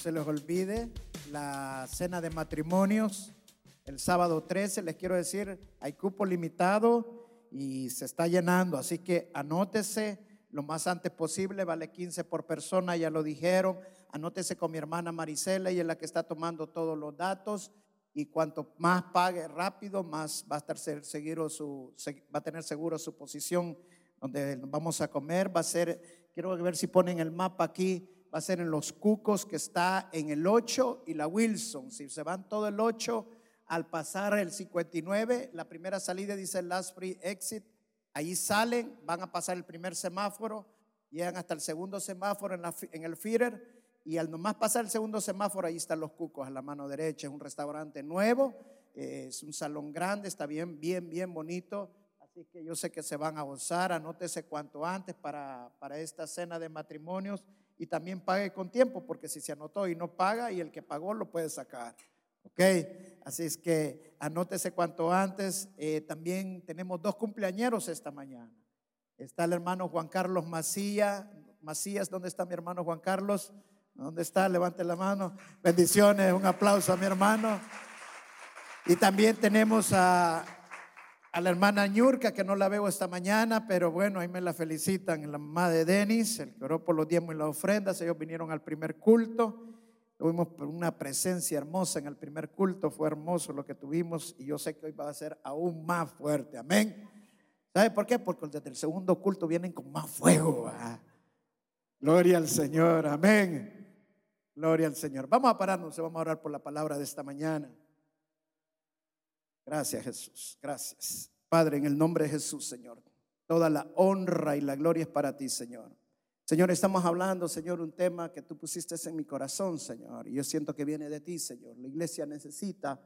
se les olvide la cena de matrimonios el sábado 13. Les quiero decir, hay cupo limitado y se está llenando, así que anótese lo más antes posible, vale 15 por persona, ya lo dijeron. Anótese con mi hermana Marisela, ella es la que está tomando todos los datos y cuanto más pague rápido, más va a estar seguro su va a tener seguro su posición donde vamos a comer, va a ser quiero ver si ponen el mapa aquí, va a ser en los Cucos que está en el 8 y la Wilson. Si se van todo el 8 al pasar el 59, la primera salida dice Last Free Exit, ahí salen, van a pasar el primer semáforo, llegan hasta el segundo semáforo en, el feeder y al nomás pasar el segundo semáforo, ahí están los cucos a la mano derecha. Es un restaurante nuevo, eh, es un salón grande, está bien, bien, bien bonito. Así que yo sé que se van a gozar. Anótese cuanto antes para, para esta cena de matrimonios y también pague con tiempo, porque si se anotó y no paga, y el que pagó lo puede sacar. ¿Ok? Así es que anótese cuanto antes. Eh, también tenemos dos cumpleañeros esta mañana. Está el hermano Juan Carlos Macías. Macías, ¿dónde está mi hermano Juan Carlos? ¿Dónde está? Levante la mano. Bendiciones, un aplauso a mi hermano. Y también tenemos a, a la hermana Ñurka, que no la veo esta mañana, pero bueno, ahí me la felicitan, la mamá de Denis, el que oró por los diezmos y las ofrendas. Ellos vinieron al primer culto. Tuvimos una presencia hermosa en el primer culto, fue hermoso lo que tuvimos y yo sé que hoy va a ser aún más fuerte. Amén. ¿Sabe por qué? Porque desde el segundo culto vienen con más fuego. Gloria al Señor. Amén. Gloria al Señor. Vamos a pararnos vamos a orar por la palabra de esta mañana. Gracias Jesús, gracias. Padre, en el nombre de Jesús, Señor, toda la honra y la gloria es para ti, Señor. Señor, estamos hablando, Señor, un tema que tú pusiste en mi corazón, Señor. Y yo siento que viene de ti, Señor. La iglesia necesita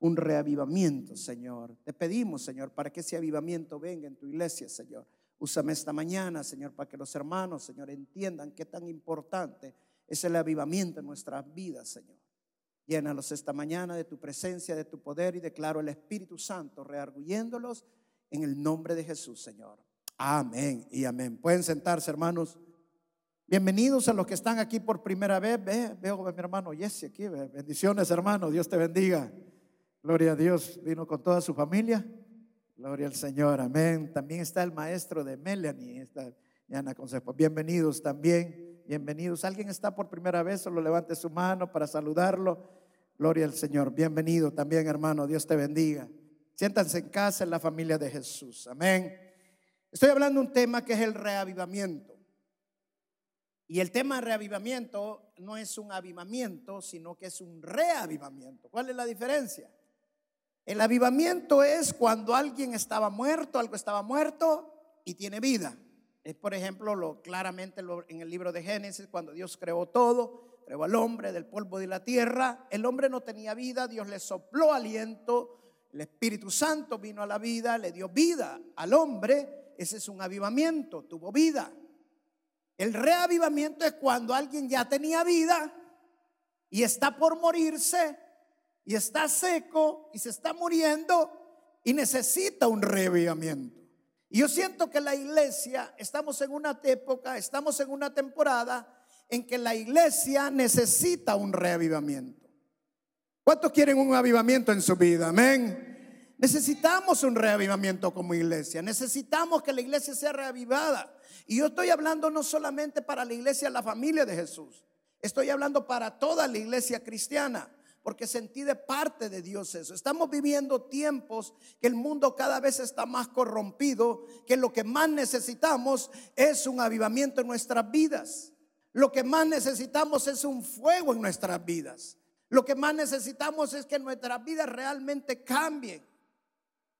un reavivamiento, Señor. Te pedimos, Señor, para que ese avivamiento venga en tu iglesia, Señor. Úsame esta mañana, Señor, para que los hermanos, Señor, entiendan qué tan importante es el avivamiento en nuestras vidas, Señor. Llénalos esta mañana de tu presencia, de tu poder y declaro el Espíritu Santo rearguyéndolos en el nombre de Jesús, Señor. Amén y amén. Pueden sentarse, hermanos. Bienvenidos a los que están aquí por primera vez. veo a mi hermano Jesse aquí. Bendiciones, hermano. Dios te bendiga. Gloria a Dios. Vino con toda su familia. Gloria al Señor. Amén. También está el maestro de Melanie. Está Consejo. Bienvenidos también. Bienvenidos. ¿Alguien está por primera vez? Solo levante su mano para saludarlo. Gloria al Señor. Bienvenido también, hermano. Dios te bendiga. Siéntanse en casa en la familia de Jesús. Amén. Estoy hablando de un tema que es el reavivamiento. Y el tema reavivamiento no es un avivamiento, sino que es un reavivamiento. ¿Cuál es la diferencia? El avivamiento es cuando alguien estaba muerto, algo estaba muerto y tiene vida. Es, por ejemplo, lo, claramente en el libro de Génesis, cuando Dios creó todo, creó al hombre del polvo de la tierra. El hombre no tenía vida, Dios le sopló aliento, el Espíritu Santo vino a la vida, le dio vida al hombre. Ese es un avivamiento, tuvo vida. El reavivamiento es cuando alguien ya tenía vida y está por morirse y está seco y se está muriendo y necesita un reavivamiento. Y yo siento que la iglesia, estamos en una época, estamos en una temporada en que la iglesia necesita un reavivamiento. ¿Cuántos quieren un avivamiento en su vida? Amén. Necesitamos un reavivamiento como iglesia. Necesitamos que la iglesia sea reavivada. Y yo estoy hablando no solamente para la iglesia, la familia de Jesús. Estoy hablando para toda la iglesia cristiana porque sentí de parte de Dios eso. Estamos viviendo tiempos que el mundo cada vez está más corrompido, que lo que más necesitamos es un avivamiento en nuestras vidas. Lo que más necesitamos es un fuego en nuestras vidas. Lo que más necesitamos es que nuestras vidas realmente cambien.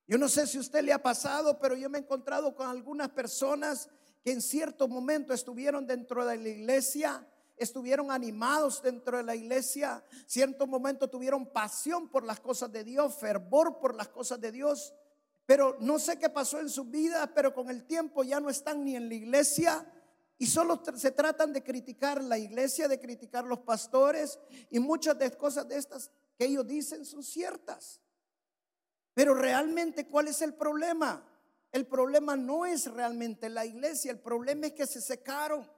Yo no sé si a usted le ha pasado, pero yo me he encontrado con algunas personas que en cierto momento estuvieron dentro de la iglesia estuvieron animados dentro de la iglesia, cierto momento tuvieron pasión por las cosas de Dios, fervor por las cosas de Dios, pero no sé qué pasó en su vida, pero con el tiempo ya no están ni en la iglesia y solo se tratan de criticar la iglesia, de criticar los pastores y muchas de cosas de estas que ellos dicen son ciertas. Pero realmente, ¿cuál es el problema? El problema no es realmente la iglesia, el problema es que se secaron.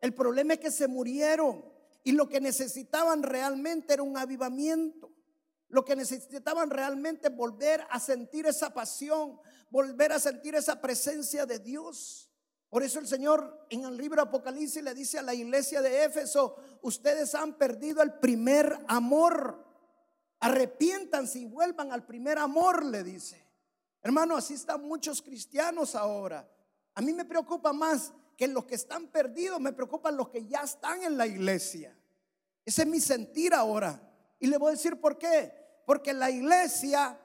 El problema es que se murieron. y lo que necesitaban realmente era un avivamiento. Lo que necesitaban realmente volver a sentir esa pasión, volver a sentir esa presencia de Dios. Por eso el Señor en el libro Apocalipsis le dice a la iglesia de Éfeso, ustedes han perdido el primer amor. Arrepiéntanse y vuelvan al primer amor, le dice. Hermano, así están muchos cristianos ahora. A mí me preocupa más que los que están perdidos, me preocupan los que ya están en la iglesia. Ese es mi sentir ahora. Y le voy a decir por qué. Porque la iglesia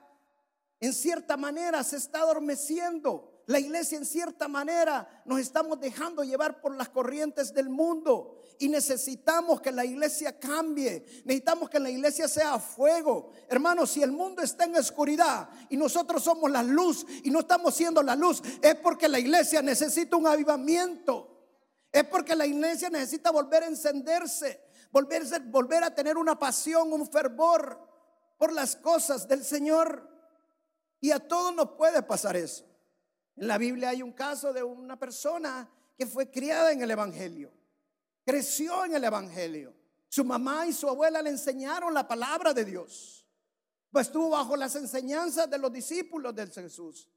en cierta manera se está adormeciendo. La iglesia en cierta manera nos estamos dejando llevar por las corrientes del mundo y necesitamos que la iglesia cambie. Necesitamos que la iglesia sea fuego. Hermanos, si el mundo está en oscuridad y nosotros somos la luz y no estamos siendo la luz, es porque la iglesia necesita un avivamiento. Es porque la iglesia necesita volver a encenderse, volverse, volver a tener una pasión, un fervor por las cosas del Señor. Y a todos nos puede pasar eso. En la Biblia hay un caso de una persona que fue criada en el Evangelio, creció en el Evangelio. Su mamá y su abuela le enseñaron la palabra de Dios. Pues estuvo bajo las enseñanzas de los discípulos de Jesús.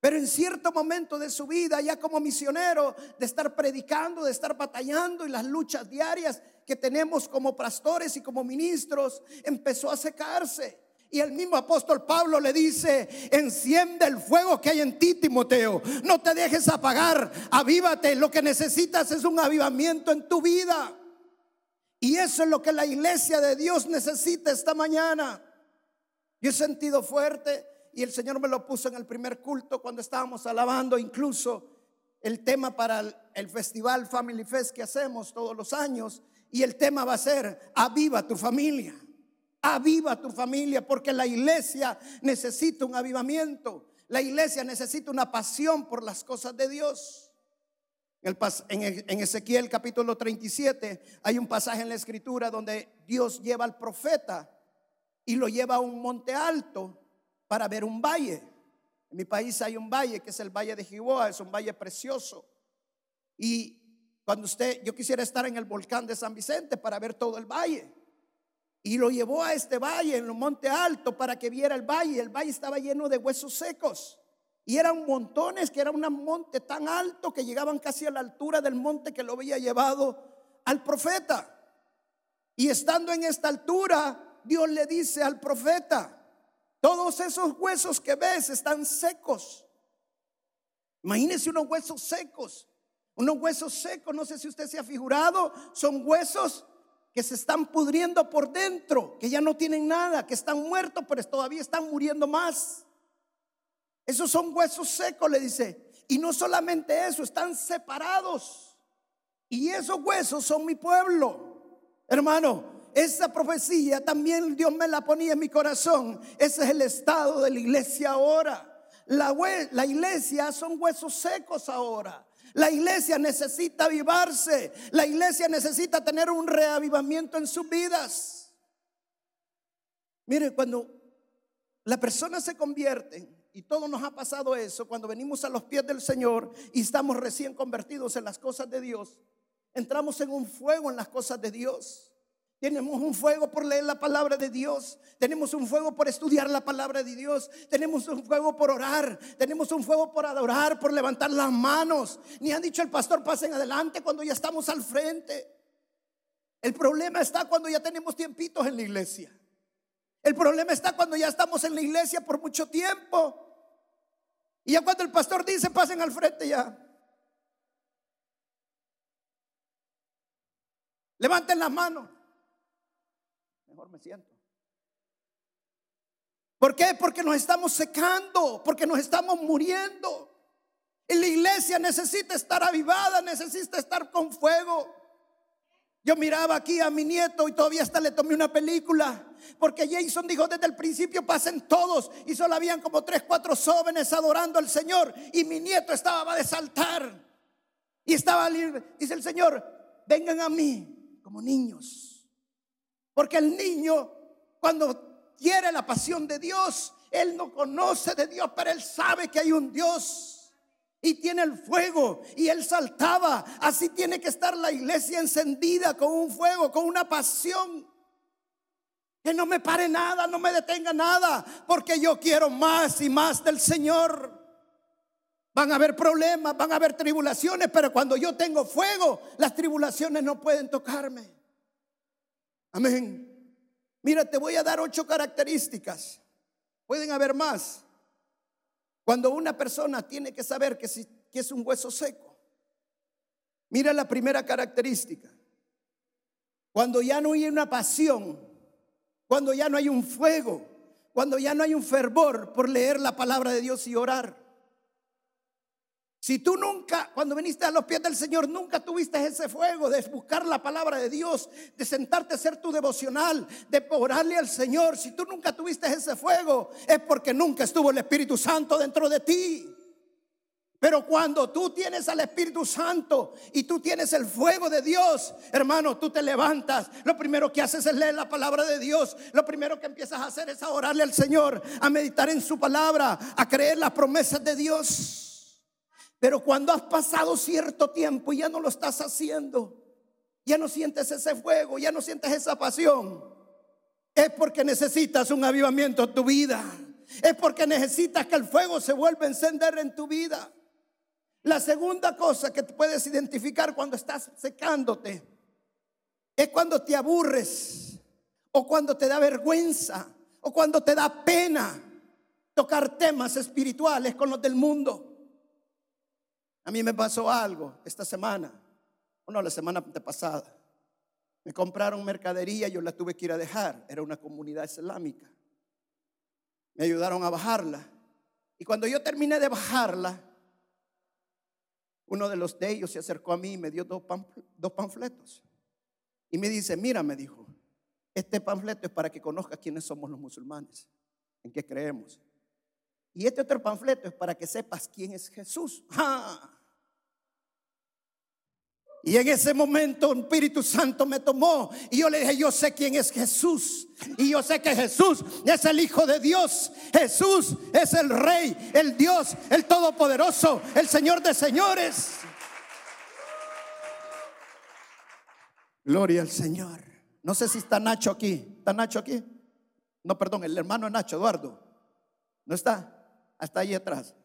Pero en cierto momento de su vida, ya como misionero, de estar predicando, de estar batallando y las luchas diarias que tenemos como pastores y como ministros, empezó a secarse. Y el mismo apóstol Pablo le dice, enciende el fuego que hay en ti, Timoteo. No te dejes apagar, avívate. Lo que necesitas es un avivamiento en tu vida. Y eso es lo que la iglesia de Dios necesita esta mañana. Yo he sentido fuerte y el Señor me lo puso en el primer culto cuando estábamos alabando incluso el tema para el, festival Family Fest que hacemos todos los años. Y el tema va a ser, aviva tu familia. Aviva tu familia porque la iglesia necesita un avivamiento. La iglesia necesita una pasión por las cosas de Dios. En Ezequiel capítulo 37 hay un pasaje en la escritura donde Dios lleva al profeta y lo lleva a un monte alto para ver un valle. En mi país hay un valle que es el valle de Jiboa, es un valle precioso. Y cuando usted, yo quisiera estar en el volcán de San Vicente para ver todo el valle. Y lo llevó a este valle, en un monte alto, para que viera el valle. El valle estaba lleno de huesos secos. Y eran montones, que era un monte tan alto que llegaban casi a la altura del monte que lo había llevado al profeta. Y estando en esta altura, Dios le dice al profeta, todos esos huesos que ves están secos. Imagínese unos huesos secos. Unos huesos secos, no sé si usted se ha figurado, son huesos que se están pudriendo por dentro, que ya no tienen nada, que están muertos, pero todavía están muriendo más. Esos son huesos secos, le dice. Y no solamente eso, están separados. Y esos huesos son mi pueblo. Hermano, esa profecía también Dios me la ponía en mi corazón. Ese es el estado de la iglesia ahora. La, iglesia son huesos secos ahora. La iglesia necesita avivarse. La iglesia necesita tener un reavivamiento en sus vidas. Mire, cuando la persona se convierte, y todo nos ha pasado eso, cuando venimos a los pies del Señor y estamos recién convertidos en las cosas de Dios, entramos en un fuego en las cosas de Dios. Tenemos un fuego por leer la palabra de Dios. Tenemos un fuego por estudiar la palabra de Dios. Tenemos un fuego por orar. Tenemos un fuego por adorar, por levantar las manos. Ni han dicho el pastor, pasen adelante cuando ya estamos al frente. El problema está cuando ya tenemos tiempitos en la iglesia. El problema está cuando ya estamos en la iglesia por mucho tiempo. Y ya cuando el pastor dice, pasen al frente ya. Levanten las manos me siento. ¿Por qué? Porque nos estamos secando, porque nos estamos muriendo. Y la iglesia necesita estar avivada, necesita estar con fuego. Yo miraba aquí a mi nieto y todavía hasta le tomé una película. Porque Jason dijo desde el principio pasen todos. Y solo habían como tres, cuatro jóvenes adorando al Señor. Y mi nieto estaba de saltar. Y estaba. Dice el Señor, vengan a mí como niños. Porque el niño, cuando quiere la pasión de Dios, él no conoce de Dios, pero él sabe que hay un Dios. y tiene el fuego y él saltaba. Así tiene que estar la iglesia encendida con un fuego, con una pasión. Que no me pare nada, no me detenga nada, porque yo quiero más y más del Señor. Van a haber problemas, van a haber tribulaciones, pero cuando yo tengo fuego, las tribulaciones no pueden tocarme. Amén. Mira, te voy a dar ocho características. Pueden haber más. Cuando una persona tiene que saber que, es un hueso seco. Mira la primera característica. Cuando ya no hay una pasión, cuando ya no hay un fuego, cuando ya no hay un fervor por leer la palabra de Dios y orar. Si tú nunca, cuando viniste a los pies del Señor, nunca tuviste ese fuego de buscar la palabra de Dios, de sentarte a hacer tu devocional, de orarle al Señor, si tú nunca tuviste ese fuego, es porque nunca estuvo el Espíritu Santo dentro de ti. Pero cuando tú tienes al Espíritu Santo y tú tienes el fuego de Dios, hermano, tú te levantas. Lo primero que haces es leer la palabra de Dios. Lo primero que empiezas a hacer es a orarle al Señor, a meditar en su palabra, a creer las promesas de Dios. Pero cuando has pasado cierto tiempo y ya no lo estás haciendo, ya no sientes ese fuego, ya no sientes esa pasión, es porque necesitas un avivamiento en tu vida. Es porque necesitas que el fuego se vuelva a encender en tu vida. La segunda cosa que puedes identificar cuando estás secándote es cuando te aburres o cuando te da vergüenza o cuando te da pena tocar temas espirituales con los del mundo. A mí me pasó algo esta semana, o no, la semana pasada. Me compraron mercadería, yo la tuve que ir a dejar. Era una comunidad islámica. Me ayudaron a bajarla. Y cuando yo terminé de bajarla, uno de los de ellos se acercó a mí y me dio dos, dos panfletos. Y me dice, mira, me dijo, este panfleto es para que conozcas quiénes somos los musulmanes, en qué creemos. Y este otro panfleto es para que sepas quién es Jesús. Y en ese momento el Espíritu Santo me tomó y yo le dije, yo sé quién es Jesús. Y yo sé que Jesús es el Hijo de Dios. Jesús es el Rey, el Dios, el Todopoderoso, el Señor de señores. Gloria al Señor. No sé si está Nacho aquí. ¿Está Nacho aquí? No, perdón, el hermano Nacho, Eduardo. ¿No está? Hasta ahí atrás.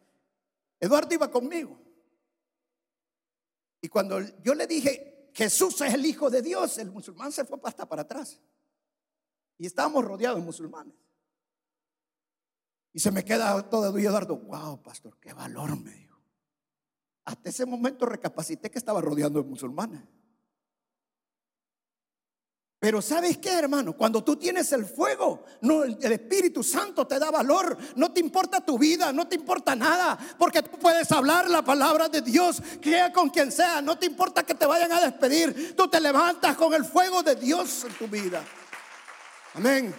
Eduardo iba conmigo. Y cuando yo le dije, Jesús es el Hijo de Dios, el musulmán se fue hasta para atrás. Y estábamos rodeados de musulmanes. Y se me queda todo y Eduardo, wow, pastor, qué valor me dijo. Hasta ese momento recapacité que estaba rodeando de musulmanes. Pero ¿sabes qué, hermano? Cuando tú tienes el fuego, no, el, Espíritu Santo te da valor. No te importa tu vida, no te importa nada. Porque tú puedes hablar la palabra de Dios, crea con quien sea. No te importa que te vayan a despedir. Tú te levantas con el fuego de Dios en tu vida. Amén.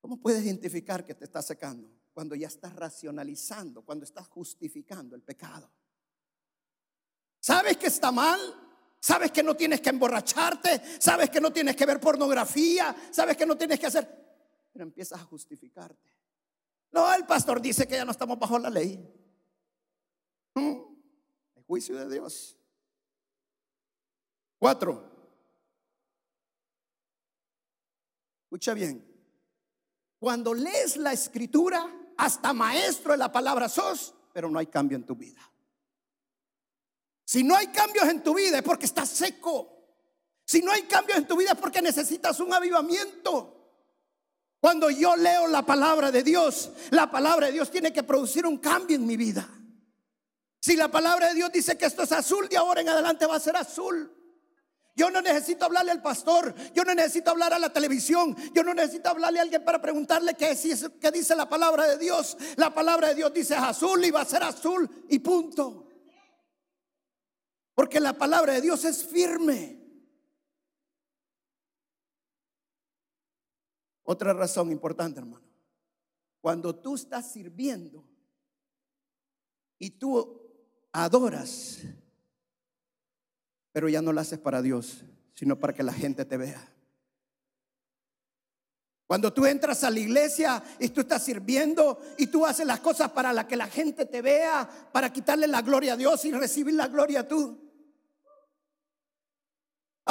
¿Cómo puedes identificar que te está secando? Cuando ya estás racionalizando, cuando estás justificando el pecado. ¿Sabes que está mal? ¿Sabes que no tienes que emborracharte? ¿Sabes que no tienes que ver pornografía? ¿Sabes que no tienes que hacer? Pero empiezas a justificarte. No, el pastor dice que ya no estamos bajo la ley. El juicio de Dios. Cuatro. Escucha bien. Cuando lees la escritura, hasta maestro de la palabra sos, pero no hay cambio en tu vida. Si no hay cambios en tu vida es porque estás seco. Si no hay cambios en tu vida es porque necesitas un avivamiento. Cuando yo leo la palabra de Dios, la palabra de Dios tiene que producir un cambio en mi vida. Si la palabra de Dios dice que esto es azul, de ahora en adelante va a ser azul. Yo no necesito hablarle al pastor, yo no necesito hablar a la televisión, yo no necesito hablarle a alguien para preguntarle qué, dice la palabra de Dios. La palabra de Dios dice azul y va a ser azul y punto. Porque la palabra de Dios es firme. Otra razón importante, hermano. Cuando tú estás sirviendo y tú adoras, pero ya no lo haces para Dios, sino para que la gente te vea. Cuando tú entras a la iglesia y tú estás sirviendo y tú haces las cosas para la que la gente te vea, para quitarle la gloria a Dios y recibir la gloria tú.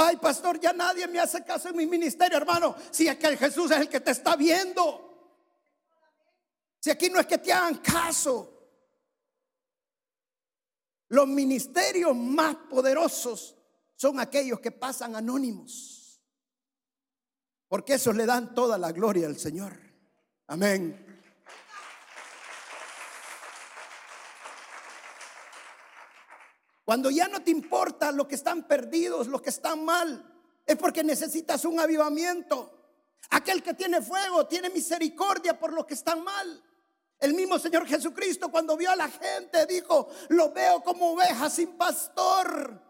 Ay, pastor, ya nadie me hace caso en mi ministerio, hermano. Si es que Jesús es el que te está viendo. Si aquí no es que te hagan caso. Los ministerios más poderosos son aquellos que pasan anónimos. Porque esos le dan toda la gloria al Señor. Amén. Cuando ya no te importa lo que están perdidos, lo que están mal, es porque necesitas un avivamiento. Aquel que tiene fuego tiene misericordia por los que están mal. El mismo Señor Jesucristo cuando vio a la gente dijo, lo veo como ovejas sin pastor.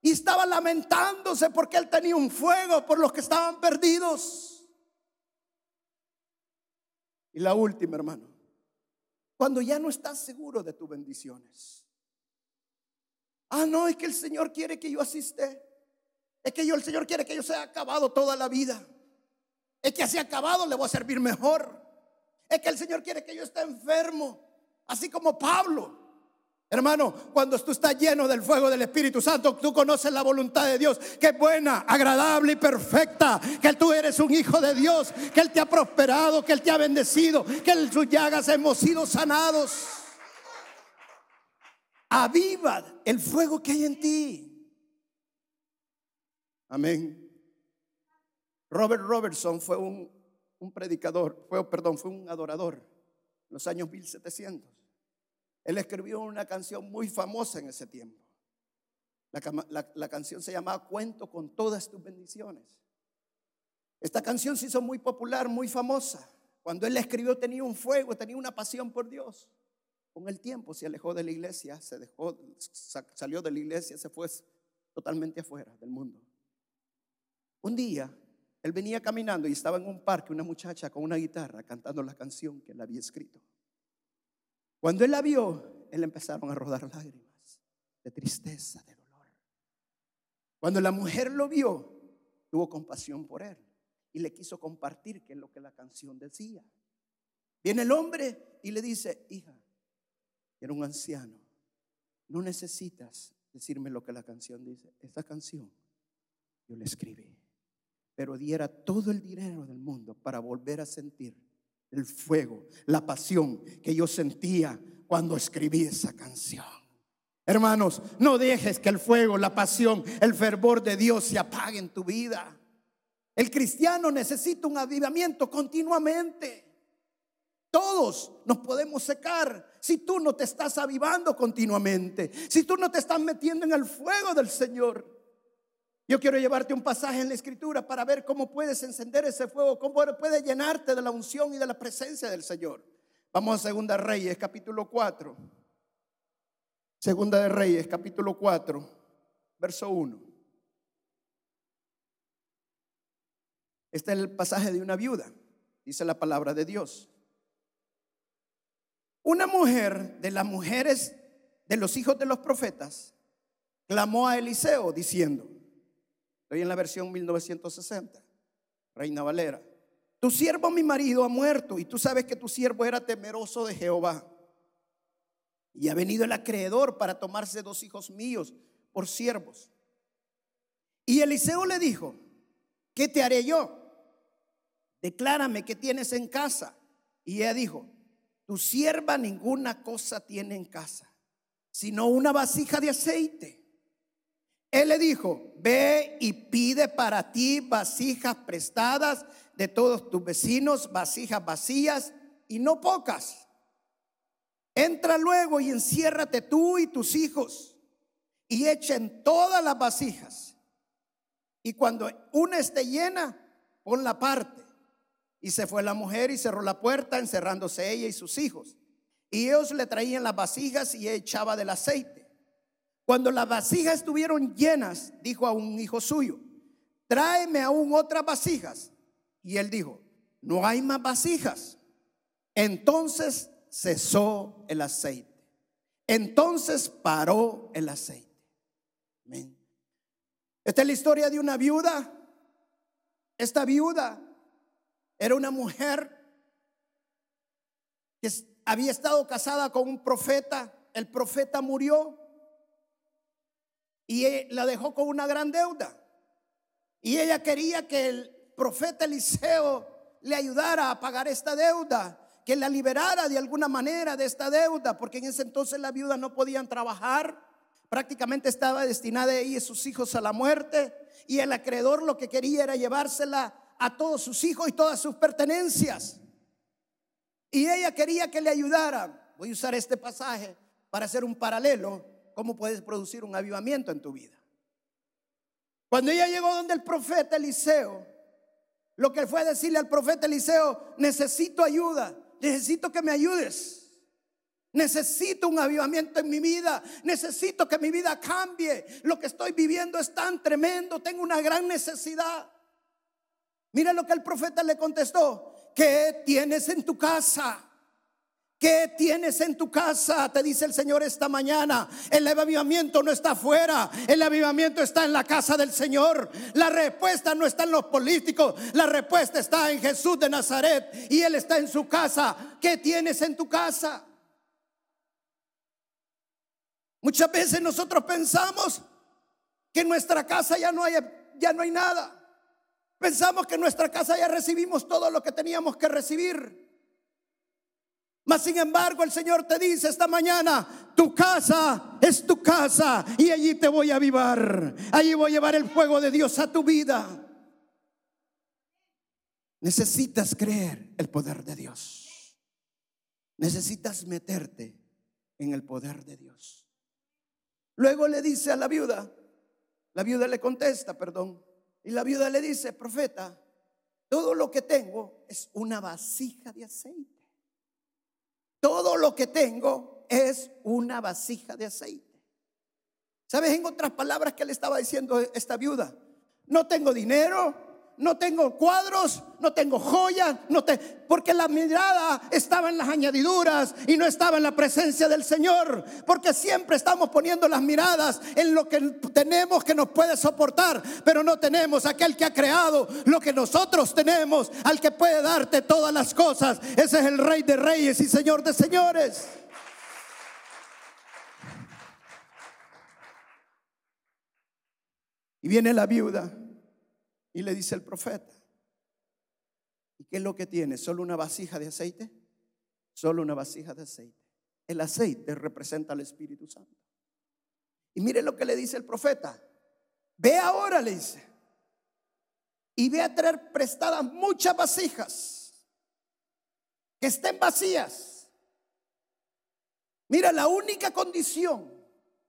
Y estaba lamentándose porque él tenía un fuego por los que estaban perdidos. Y la última, hermano, cuando ya no estás seguro de tus bendiciones. Ah, no, es que el Señor quiere que yo asiste. Es que yo, el Señor quiere que yo sea acabado toda la vida. Es que así acabado le voy a servir mejor. Es que el Señor quiere que yo esté enfermo. Así como Pablo. Hermano, cuando tú estás lleno del fuego del Espíritu Santo, tú conoces la voluntad de Dios, que es buena, agradable y perfecta, que tú eres un hijo de Dios, que Él te ha prosperado, que Él te ha bendecido, que en sus llagas hemos sido sanados. Aviva el fuego que hay en ti. Amén. Robert Robertson fue un, predicador, fue, perdón, fue un adorador en los años 1700. Él escribió una canción muy famosa en ese tiempo. La, canción se llamaba Cuento con todas tus bendiciones. Esta canción se hizo muy popular, muy famosa. Cuando él la escribió tenía un fuego, tenía una pasión por Dios. Con el tiempo se alejó de la iglesia, se dejó, salió de la iglesia, se fue totalmente afuera del mundo. Un día él venía caminando y estaba en un parque una muchacha con una guitarra cantando la canción que él había escrito. Cuando él la vio, él empezaron a rodar lágrimas de tristeza, de dolor. Cuando la mujer lo vio, tuvo compasión por él y le quiso compartir qué es lo que la canción decía. Viene el hombre y le dice, hija, era un anciano, no necesitas decirme lo que la canción dice. Esta canción yo la escribí, pero diera todo el dinero del mundo para volver a sentir el fuego, la pasión que yo sentía cuando escribí esa canción. Hermanos, no dejes que el fuego, la pasión, el fervor de Dios se apague en tu vida. El cristiano necesita un avivamiento continuamente. Todos nos podemos secar si tú no te estás avivando continuamente, si tú no te estás metiendo en el fuego del Señor. Yo quiero llevarte un pasaje en la escritura para ver cómo puedes encender ese fuego, cómo puedes llenarte de la unción y de la presencia del Señor. Vamos a Segunda Reyes, capítulo 4. Segunda de Reyes, capítulo 4, verso 1. Este es el pasaje de una viuda, dice la palabra de Dios. Una mujer de las mujeres de los hijos de los profetas clamó a Eliseo diciendo, Estoy en la versión 1960, Reina Valera. Tu siervo, mi marido, ha muerto y tú sabes que tu siervo era temeroso de Jehová. Y ha venido el acreedor para tomarse dos hijos míos por siervos. Y Eliseo le dijo, ¿qué te haré yo? Declárame qué tienes en casa. Y ella dijo, tu sierva ninguna cosa tiene en casa, sino una vasija de aceite él le dijo, ve y pide para ti vasijas prestadas de todos tus vecinos, vasijas vacías y no pocas. Entra luego y enciérrate tú y tus hijos y echen todas las vasijas. Y cuando una esté llena, pon la parte. Y se fue la mujer y cerró la puerta, encerrándose ella y sus hijos. Y ellos le traían las vasijas y echaba del aceite. Cuando las vasijas estuvieron llenas, dijo a un hijo suyo, tráeme aún otras vasijas. Y él dijo, no hay más vasijas. Entonces cesó el aceite. Entonces paró el aceite. Esta es la historia de una viuda. Esta viuda era una mujer que había estado casada con un profeta. El profeta murió y e, la dejó con una gran deuda. Y ella quería que el profeta Eliseo le ayudara a pagar esta deuda, que la liberara de alguna manera de esta deuda, porque en ese entonces la viuda no podían trabajar, prácticamente estaba destinada ella y sus hijos a la muerte, y el acreedor lo que quería era llevársela a todos sus hijos y todas sus pertenencias. Y ella quería que le ayudara. Voy a usar este pasaje para hacer un paralelo, cómo puedes producir un avivamiento en tu vida. Cuando ella llegó donde el profeta Eliseo, lo que fue decirle al profeta Eliseo, necesito ayuda, necesito que me ayudes. Necesito un avivamiento en mi vida. Necesito que mi vida cambie. Lo que estoy viviendo es tan tremendo. Tengo una gran necesidad. Mira lo que el profeta le contestó. ¿Qué tienes en tu casa? ¿Qué tienes en tu casa? Te dice el Señor esta mañana. El avivamiento no está afuera. El avivamiento está en la casa del Señor. La respuesta no está en los políticos. La respuesta está en Jesús de Nazaret. Y Él está en su casa. ¿Qué tienes en tu casa? Muchas veces nosotros pensamos que en nuestra casa ya no hay, ya no hay nada. Pensamos que en nuestra casa ya recibimos todo lo que teníamos que recibir. Mas sin embargo el Señor te dice esta mañana, tu casa es tu casa y allí te voy a avivar. Allí voy a llevar el fuego de Dios a tu vida. Necesitas creer el poder de Dios. Necesitas meterte en el poder de Dios. Luego le dice a la viuda, la viuda le contesta, perdón, y la viuda le dice, profeta, todo lo que tengo es una vasija de aceite. Todo lo que tengo es una vasija de aceite. ¿Sabes en otras palabras que le estaba diciendo esta viuda? No tengo dinero, no tengo cuadros, no tengo joyas, no te, porque la mirada estaba en las añadiduras y no estaba en la presencia del Señor, porque siempre estamos poniendo las miradas en lo que tenemos que nos puede soportar, pero no tenemos aquel que ha creado lo que nosotros tenemos, al que puede darte todas las cosas. Ese es el Rey de Reyes y Señor de Señores. Y viene la viuda y le dice el profeta, ¿y qué es lo que tiene? ¿Solo una vasija de aceite? Solo una vasija de aceite. El aceite representa al Espíritu Santo. Y mire lo que le dice el profeta. Ve ahora, le dice, y ve a traer prestadas muchas vasijas que estén vacías. Mira, la única condición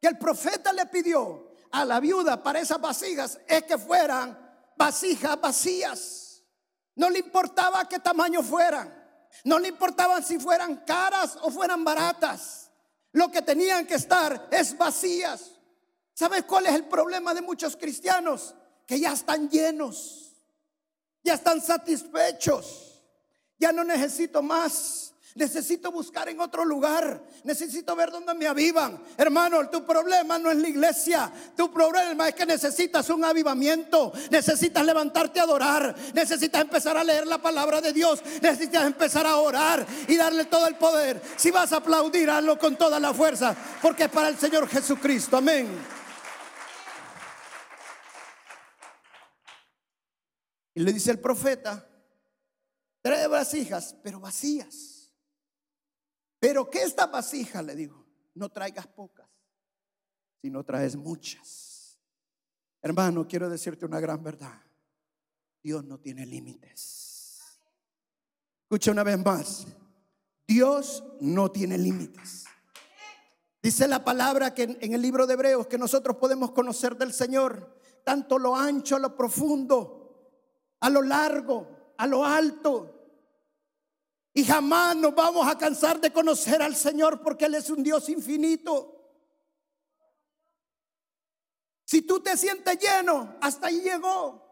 que el profeta le pidió a la viuda para esas vasijas es que fueran vasijas vacías. No le importaba qué tamaño fueran. No le importaban si fueran caras o fueran baratas. Lo que tenían que estar es vacías. ¿Sabes cuál es el problema de muchos cristianos? Que ya están llenos. Ya están satisfechos. Ya no necesito más. Necesito buscar en otro lugar. Necesito ver dónde me avivan. Hermano, tu problema no es la iglesia. Tu problema es que necesitas un avivamiento. Necesitas levantarte a adorar. Necesitas empezar a leer la palabra de Dios. Necesitas empezar a orar y darle todo el poder. Si vas a aplaudir, hazlo con toda la fuerza. Porque es para el Señor Jesucristo. Amén. Y le dice el profeta, trae vasijas, pero vacías. Pero que esta vasija, le digo, no traigas pocas, sino traes muchas. Hermano, quiero decirte una gran verdad. Dios no tiene límites. Escucha una vez más. Dios no tiene límites. Dice la palabra que en el libro de Hebreos que nosotros podemos conocer del Señor, tanto lo ancho, lo profundo, a lo largo, a lo alto, y jamás nos vamos a cansar de conocer al Señor porque Él es un Dios infinito. Si tú te sientes lleno, hasta ahí llegó.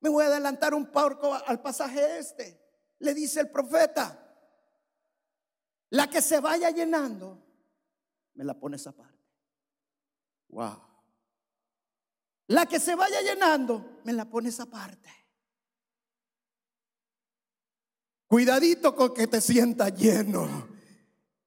Me voy a adelantar un poco al pasaje este. Le dice el profeta, la que se vaya llenando, me la pones aparte. Wow. La que se vaya llenando, me la pones aparte. Cuidadito con que te sienta lleno.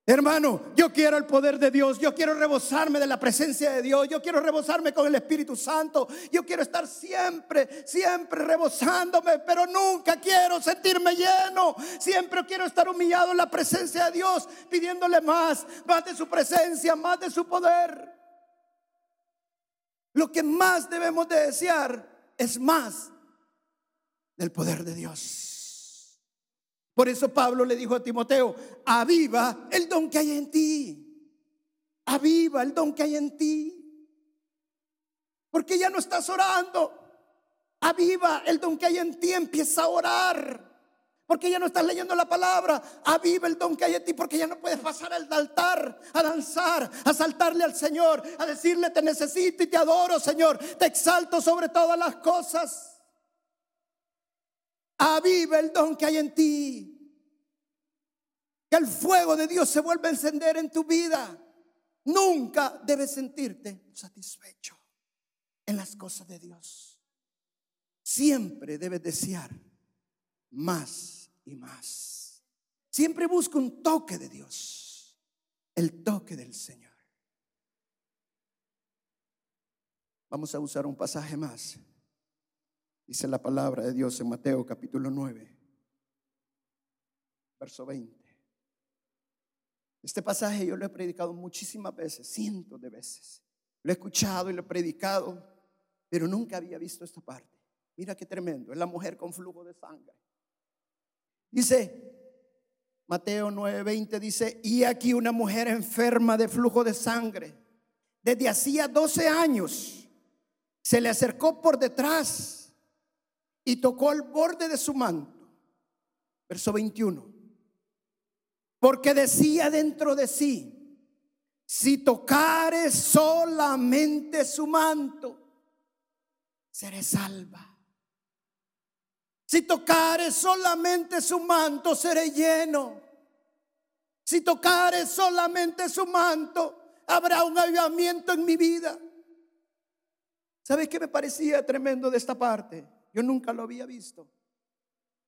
Hermano, yo quiero el poder de Dios, yo quiero rebosarme de la presencia de Dios, yo quiero rebosarme con el Espíritu Santo, yo quiero estar siempre, siempre rebosándome, pero nunca quiero sentirme lleno, siempre quiero estar humillado en la presencia de Dios, pidiéndole más, más de su presencia, más de su poder. Lo que más debemos de desear es más del poder de Dios. Por eso Pablo le dijo a Timoteo, aviva el don que hay en ti. Aviva el don que hay en ti. Porque ya no estás orando. Aviva el don que hay en ti. Empieza a orar. Porque ya no estás leyendo la palabra. Aviva el don que hay en ti. Porque ya no puedes pasar al altar a danzar, a saltarle al Señor, a decirle te necesito y te adoro, Señor. Te exalto sobre todas las cosas. Aviva el don que hay en ti. Que el fuego de Dios se vuelva a encender en tu vida. Nunca debes sentirte satisfecho en las cosas de Dios. Siempre debes desear más y más. Siempre busca un toque de Dios. El toque del Señor. Vamos a usar un pasaje más. Dice la palabra de Dios en Mateo capítulo 9, verso 20. Este pasaje yo lo he predicado muchísimas veces, cientos de veces. Lo he escuchado y lo he predicado, pero nunca había visto esta parte. Mira qué tremendo, es la mujer con flujo de sangre. Dice Mateo 9:20 dice, "Y aquí una mujer enferma de flujo de sangre desde hacía 12 años se le acercó por detrás y tocó el borde de su manto. Verso 21. Porque decía dentro de sí, si tocare solamente su manto, seré salva. Si tocare solamente su manto, seré lleno. Si tocare solamente su manto, habrá un avivamiento en mi vida. ¿Sabes qué me parecía tremendo de esta parte? Yo nunca lo había visto,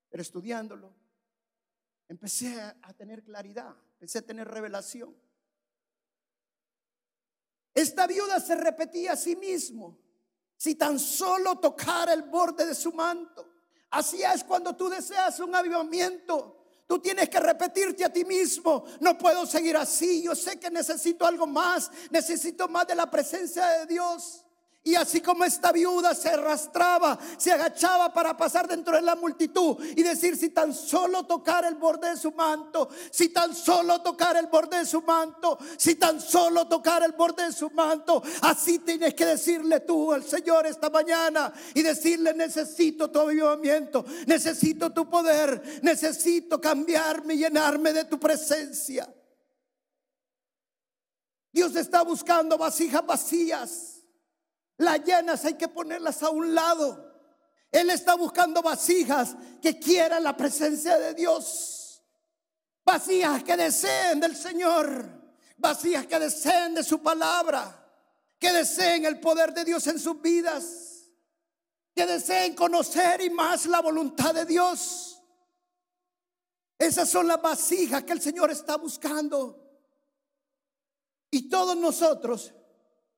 pero estudiándolo, empecé a tener claridad, empecé a tener revelación. Esta viuda se repetía a sí mismo, si tan solo tocara el borde de su manto. Así es cuando tú deseas un avivamiento. Tú tienes que repetirte a ti mismo, no puedo seguir así, yo sé que necesito algo más, necesito más de la presencia de Dios. Y así como esta viuda se arrastraba, se agachaba para pasar dentro de la multitud y decir si tan solo tocar el borde de su manto, si tan solo tocar el borde de su manto, si tan solo tocar el borde de su manto, así tienes que decirle tú al Señor esta mañana y decirle necesito tu avivamiento, necesito tu poder, necesito cambiarme y llenarme de tu presencia. Dios está buscando vasijas vacías las llenas hay que ponerlas a un lado. Él está buscando vasijas que quieran la presencia de Dios. Vasijas que deseen del Señor. Vasijas que deseen de su palabra. Que deseen el poder de Dios en sus vidas. Que deseen conocer y más la voluntad de Dios. Esas son las vasijas que el Señor está buscando. Y todos nosotros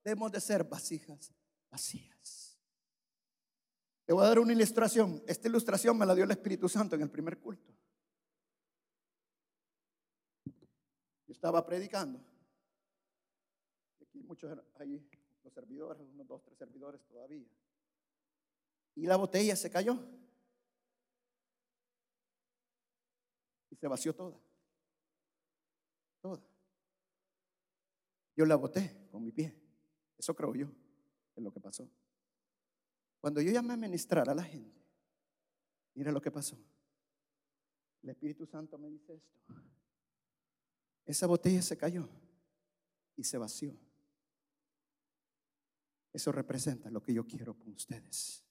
debemos de ser vasijas vacías. Te voy a dar una ilustración. Esta ilustración me la dio el Espíritu Santo en el primer culto. Yo estaba predicando. Aquí muchos ahí, los servidores, unos dos, tres servidores todavía. Y la botella se cayó. Y se vació toda. Toda. Yo la boté con mi pie. Eso creo yo es lo que pasó. Cuando yo llamé a ministrar a la gente, mira lo que pasó. El Espíritu Santo me dice esto. Esa botella se cayó y se vació. Eso representa lo que yo quiero con ustedes.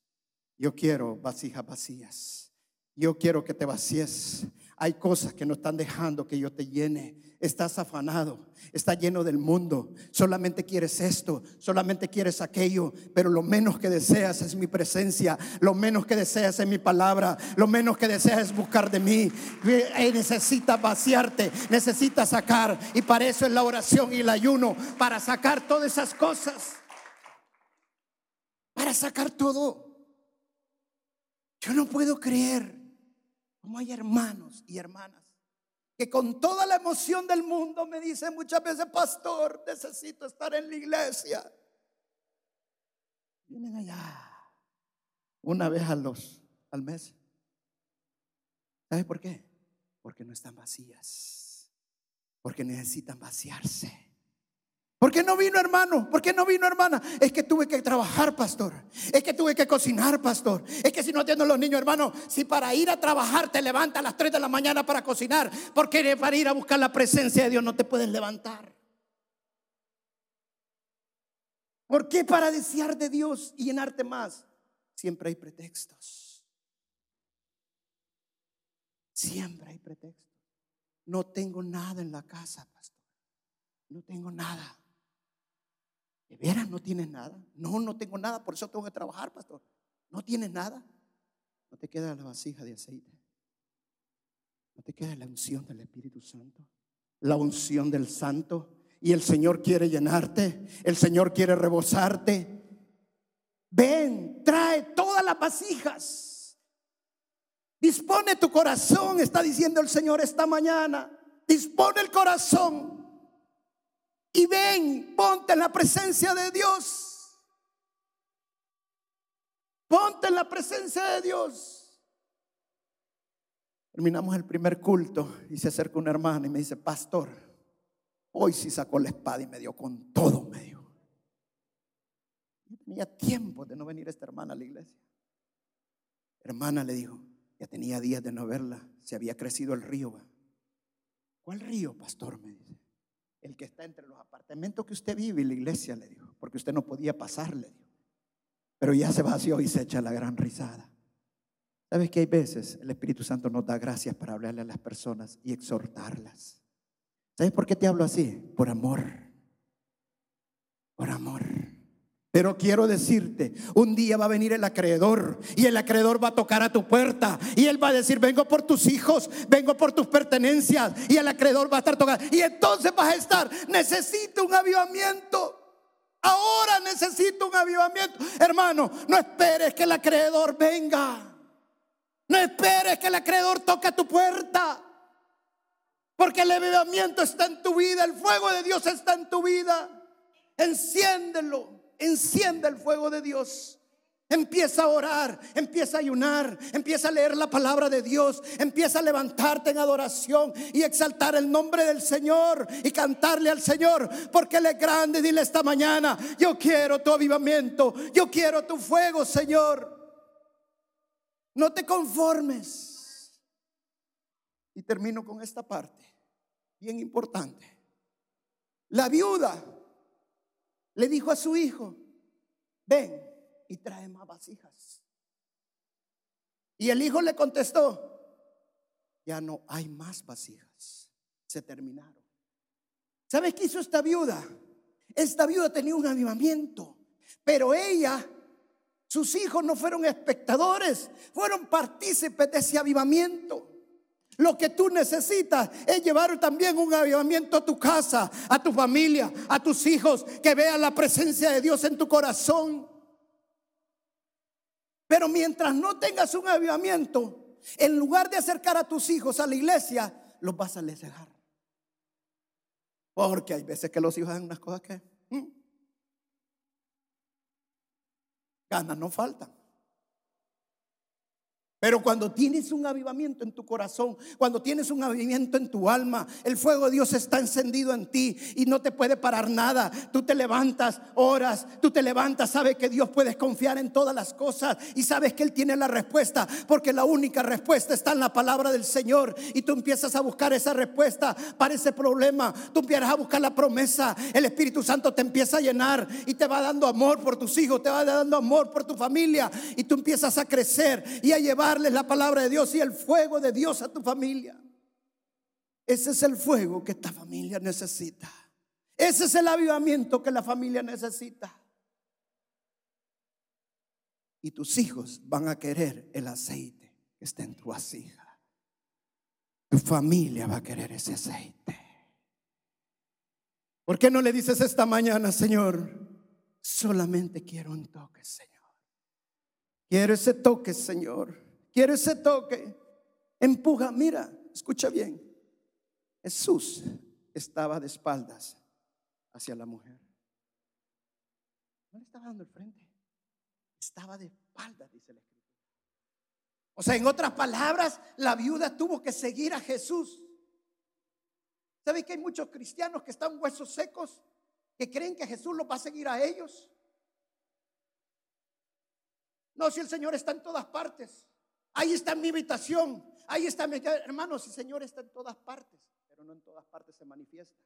Yo quiero vasijas vacías. Yo quiero que te vacíes Hay cosas que no están dejando que yo te llene. Estás afanado, está lleno del mundo. Solamente quieres esto, solamente quieres aquello, pero lo menos que deseas es mi presencia, lo menos que deseas es mi palabra, lo menos que deseas es buscar de mí. Necesitas vaciarte, necesitas sacar, y para eso es la oración y el ayuno, para sacar todas esas cosas, para sacar todo. Yo no puedo creer como hay hermanos y hermanas que con toda la emoción del mundo me dicen muchas veces, pastor, necesito estar en la iglesia. Vienen allá una vez a los, al mes. ¿Sabe por qué? Porque no están vacías. Porque necesitan vaciarse. ¿Por qué no vino hermano? ¿Por qué no vino hermana? Es que tuve que trabajar, pastor. Es que tuve que cocinar, pastor. Es que si no atiendo los niños, hermano, si para ir a trabajar te levantas a las 3 de la mañana para cocinar, ¿por qué para ir a buscar la presencia de Dios no te puedes levantar? ¿Por qué para desear de Dios y llenarte más? Siempre hay pretextos. Siempre hay pretextos. No tengo nada en la casa, pastor. No tengo nada. ¿De veras no tienes nada? No, no tengo nada, por eso tengo que trabajar, pastor. ¿No tienes nada? No te queda la vasija de aceite. No te queda la unción del Espíritu Santo. La unción del Santo. Y el Señor quiere llenarte. El Señor quiere rebosarte. Ven, trae todas las vasijas. Dispone tu corazón, está diciendo el Señor esta mañana. Dispone el corazón y ven, ponte en la presencia de Dios. Ponte en la presencia de Dios. Terminamos el primer culto y se acerca una hermana y me dice, pastor, hoy sí sacó la espada y me dio con todo, medio Yo tenía tiempo de no venir esta hermana a la iglesia. Hermana le dijo, ya tenía días de no verla, se había crecido el río. ¿Cuál río, pastor? Me dice el que está entre los apartamentos que usted vive y la iglesia, le dijo, porque usted no podía pasarle. Pero ya se vació y se echa la gran risada. ¿Sabes que hay veces el Espíritu Santo nos da gracias para hablarle a las personas y exhortarlas? ¿Sabes por qué te hablo así? Por amor. Por amor. Pero quiero decirte, un día va a venir el acreedor y el acreedor va a tocar a tu puerta y él va a decir, vengo por tus hijos, vengo por tus pertenencias y el acreedor va a estar tocando. Y entonces vas a estar, necesito un avivamiento. Ahora necesito un avivamiento. Hermano, no esperes que el acreedor venga. No esperes que el acreedor toque a tu puerta. Porque el avivamiento está en tu vida, el fuego de Dios está en tu vida. Enciéndelo. Enciende el fuego de Dios. Empieza a orar, empieza a ayunar, empieza a leer la palabra de Dios, empieza a levantarte en adoración y exaltar el nombre del Señor y cantarle al Señor, porque Él es grande. Dile esta mañana, yo quiero tu avivamiento, yo quiero tu fuego, Señor. No te conformes. Y termino con esta parte, bien importante. La viuda le dijo a su hijo, ven y trae más vasijas. Y el hijo le contestó, ya no hay más vasijas, se terminaron. ¿Sabes qué hizo esta viuda? Esta viuda tenía un avivamiento, pero ella, sus hijos no fueron espectadores, fueron partícipes de ese avivamiento. Lo que tú necesitas es llevar también un avivamiento a tu casa, a tu familia, a tus hijos, que vean la presencia de Dios en tu corazón. Pero mientras no tengas un avivamiento, en lugar de acercar a tus hijos a la iglesia, los vas a alejar. Porque hay veces que los hijos hacen unas cosas que ganas no faltan. Pero cuando tienes un avivamiento en tu corazón, cuando tienes un avivamiento en tu alma, el fuego de Dios está encendido en ti y no te puede parar nada. Tú te levantas, oras, tú te levantas, sabes que Dios puedes confiar en todas las cosas y sabes que Él tiene la respuesta, porque la única respuesta está en la palabra del Señor y tú empiezas a buscar esa respuesta para ese problema. Tú empiezas a buscar la promesa, el Espíritu Santo te empieza a llenar y te va dando amor por tus hijos, te va dando amor por tu familia y tú empiezas a crecer y a llevar la palabra de Dios y el fuego de Dios a tu familia. Ese es el fuego que esta familia necesita. Ese es el avivamiento que la familia necesita. Y tus hijos van a querer el aceite que está en tu vasija. Tu familia va a querer ese aceite. ¿Por qué no le dices esta mañana, Señor? Solamente quiero un toque, Señor. Quiero ese toque, Señor. Quiero ese toque. Empuja, mira, escucha bien. Jesús estaba de espaldas hacia la mujer. No le estaba dando el frente. Estaba de espaldas, dice la escritura. O sea, en otras palabras, la viuda tuvo que seguir a Jesús. ¿Sabe que hay muchos cristianos que están huesos secos que creen que Jesús los va a seguir a ellos? No, si el Señor está en todas partes. Ahí está mi habitación. Ahí está mi hermano. Si el Señor está en todas partes, pero no en todas partes se manifiesta.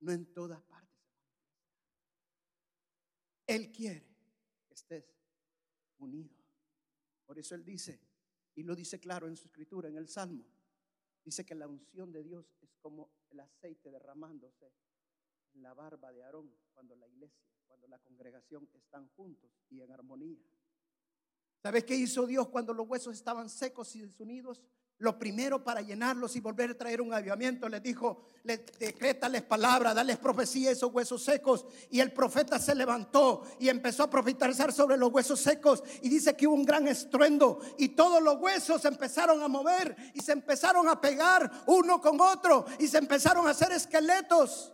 No en todas partes se manifiesta. Él quiere que estés unido. Por eso Él dice, y lo dice claro en su escritura, en el Salmo, dice que la unción de Dios es como el aceite derramándose en la barba de Aarón cuando la iglesia, cuando la congregación están juntos y en armonía. ¿Sabes qué hizo Dios cuando los huesos estaban secos y desunidos? Lo primero para llenarlos y volver a traer un avivamiento, les dijo, les decrétales palabra, dales profecía a esos huesos secos. Y el profeta se levantó y empezó a profetizar sobre los huesos secos. Y dice que hubo un gran estruendo y todos los huesos se empezaron a mover y se empezaron a pegar uno con otro y se empezaron a hacer esqueletos.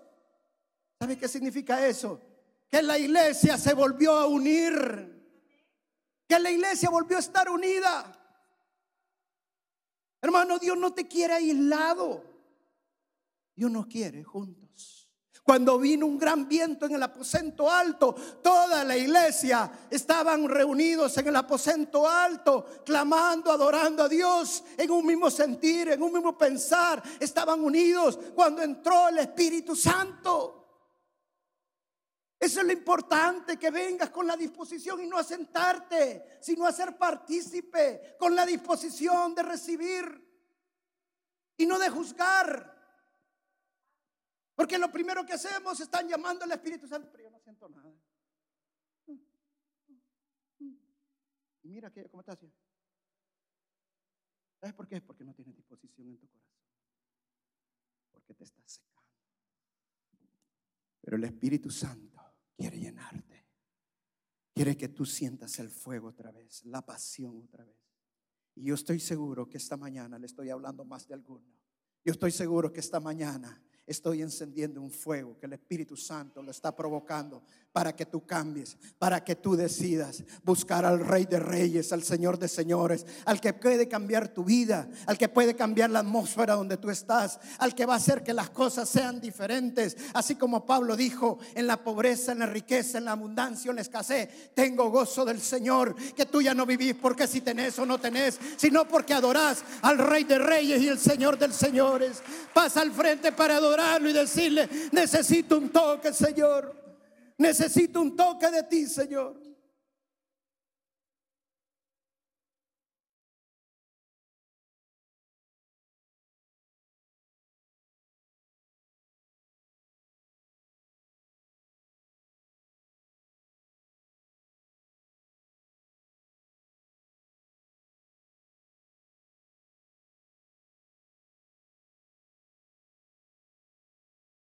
¿Sabe qué significa eso? Que la iglesia se volvió a unir. Que la iglesia volvió a estar unida. Hermano, Dios no te quiere aislado. Dios nos quiere juntos. Cuando vino un gran viento en el aposento alto, toda la iglesia estaban reunidos en el aposento alto, clamando, adorando a Dios en un mismo sentir, en un mismo pensar. Estaban unidos cuando entró el Espíritu Santo. Eso es lo importante, que vengas con la disposición y no a sentarte, sino a ser partícipe, con la disposición de recibir y no de juzgar. Porque lo primero que hacemos están llamando al Espíritu Santo, pero yo no siento nada. Y mira que, cómo estás. ¿Sabes por qué? Porque no tienes disposición en tu corazón. Porque te estás secando. Pero el Espíritu Santo quiere llenarte. Quiere que tú sientas el fuego otra vez, la pasión otra vez. Y yo estoy seguro que esta mañana le estoy hablando más de alguno. Yo estoy seguro que esta mañana estoy encendiendo un fuego que el Espíritu Santo lo está provocando para que tú cambies, para que tú decidas buscar al Rey de Reyes, al Señor de Señores, al que puede cambiar tu vida, al que puede cambiar la atmósfera donde tú estás, al que va a hacer que las cosas sean diferentes. Así como Pablo dijo, en la pobreza, en la riqueza, en la abundancia, en la escasez, tengo gozo del Señor, que tú ya no vivís porque si tenés o no tenés, sino porque adorás al Rey de Reyes y el Señor del Señores. Pasa al frente para adorarlo y decirle, necesito un toque, Señor. Necesito un toque de ti, Señor.